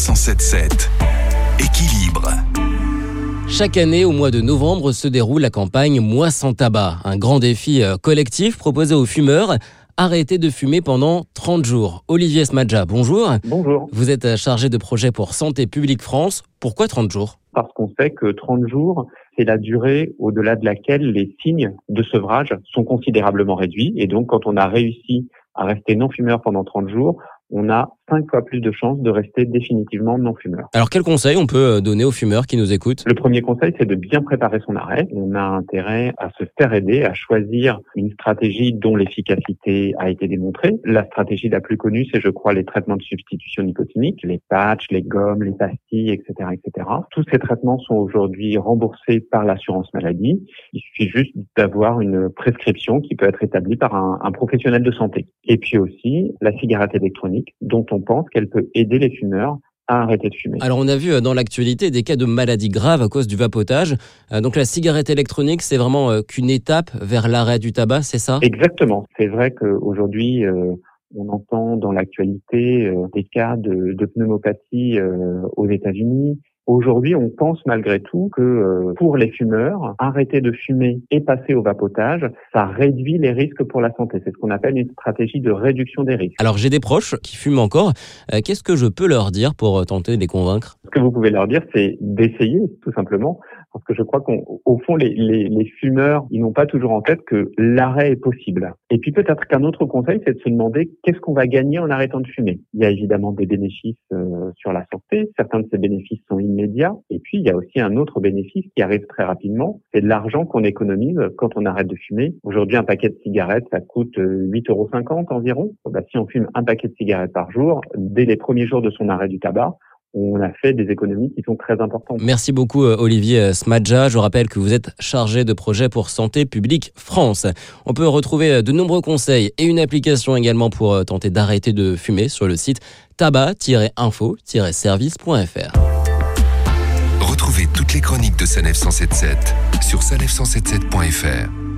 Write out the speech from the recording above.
177. Équilibre. Chaque année, au mois de novembre, se déroule la campagne Moi sans tabac, un grand défi euh, collectif proposé aux fumeurs. Arrêter de fumer pendant 30 jours. Olivier Smadja, bonjour. Bonjour. Vous êtes euh, chargé de projet pour Santé publique France. Pourquoi 30 jours? Parce qu'on sait que 30 jours, c'est la durée au-delà de laquelle les signes de sevrage sont considérablement réduits. Et donc, quand on a réussi à rester non-fumeur pendant 30 jours, on a 5 fois plus de chances de rester définitivement non-fumeur. Alors quel conseil on peut euh, donner aux fumeurs qui nous écoutent? Le premier conseil, c'est de bien préparer son arrêt. On a intérêt à se faire aider, à choisir une stratégie dont l'efficacité a été démontrée. La stratégie la plus connue, c'est je crois les traitements de substitution nicotinique, les patchs, les gommes, les pastilles, etc. etc. Tous ces traitements sont aujourd'hui remboursés par l'assurance maladie. Il suffit juste d'avoir une prescription qui peut être établie par un, un professionnel de santé. Et puis aussi la cigarette électronique dont on pense qu'elle peut aider les fumeurs à arrêter de fumer. Alors on a vu euh, dans l'actualité des cas de maladies graves à cause du vapotage. Euh, donc la cigarette électronique, c'est vraiment euh, qu'une étape vers l'arrêt du tabac, c'est ça? Exactement. C'est vrai qu'aujourd'hui, on entend dans l'actualité des cas de, de pneumopathie aux États-Unis, Aujourd'hui, on pense malgré tout que euh, pour les fumeurs, arrêter de fumer et passer au vapotage, ça réduit les risques pour la santé. C'est ce qu'on appelle une stratégie de réduction des risques. Alors j'ai des proches qui fument encore. Euh, qu'est-ce que je peux leur dire pour euh, tenter de les convaincre? Ce que vous pouvez leur dire, c'est d'essayer tout simplement parce que je crois qu'au fond, les, les, les, fumeurs, ils n'ont pas toujours en tête que l'arrêt est possible. Et puis peut-être qu'un autre conseil, c'est de se demander qu'est-ce qu'on va gagner en arrêtant de fumer? Il y a évidemment des bénéfices sur la santé. Certains de ces bénéfices sont immédiats. Et puis il y a aussi un autre bénéfice qui arrive très rapidement. C'est de l'argent qu'on économise quand on arrête de fumer. Aujourd'hui, un paquet de cigarettes, ça coûte 8,50 euros environ. Bah, si on fume un paquet de cigarettes par jour, dès les premiers jours de son arrêt du tabac, on a fait des économies qui sont très importantes. Merci beaucoup euh, Olivier euh, Smadja. Je rappelle que vous êtes chargé de projet pour Santé publique France. On peut retrouver euh, de nombreux conseils et une application également pour tenter d'arrêter de fumer sur le site tabac-info-service.fr. Retrouvez toutes les chroniques de Sanef 177 sur sanef177.fr.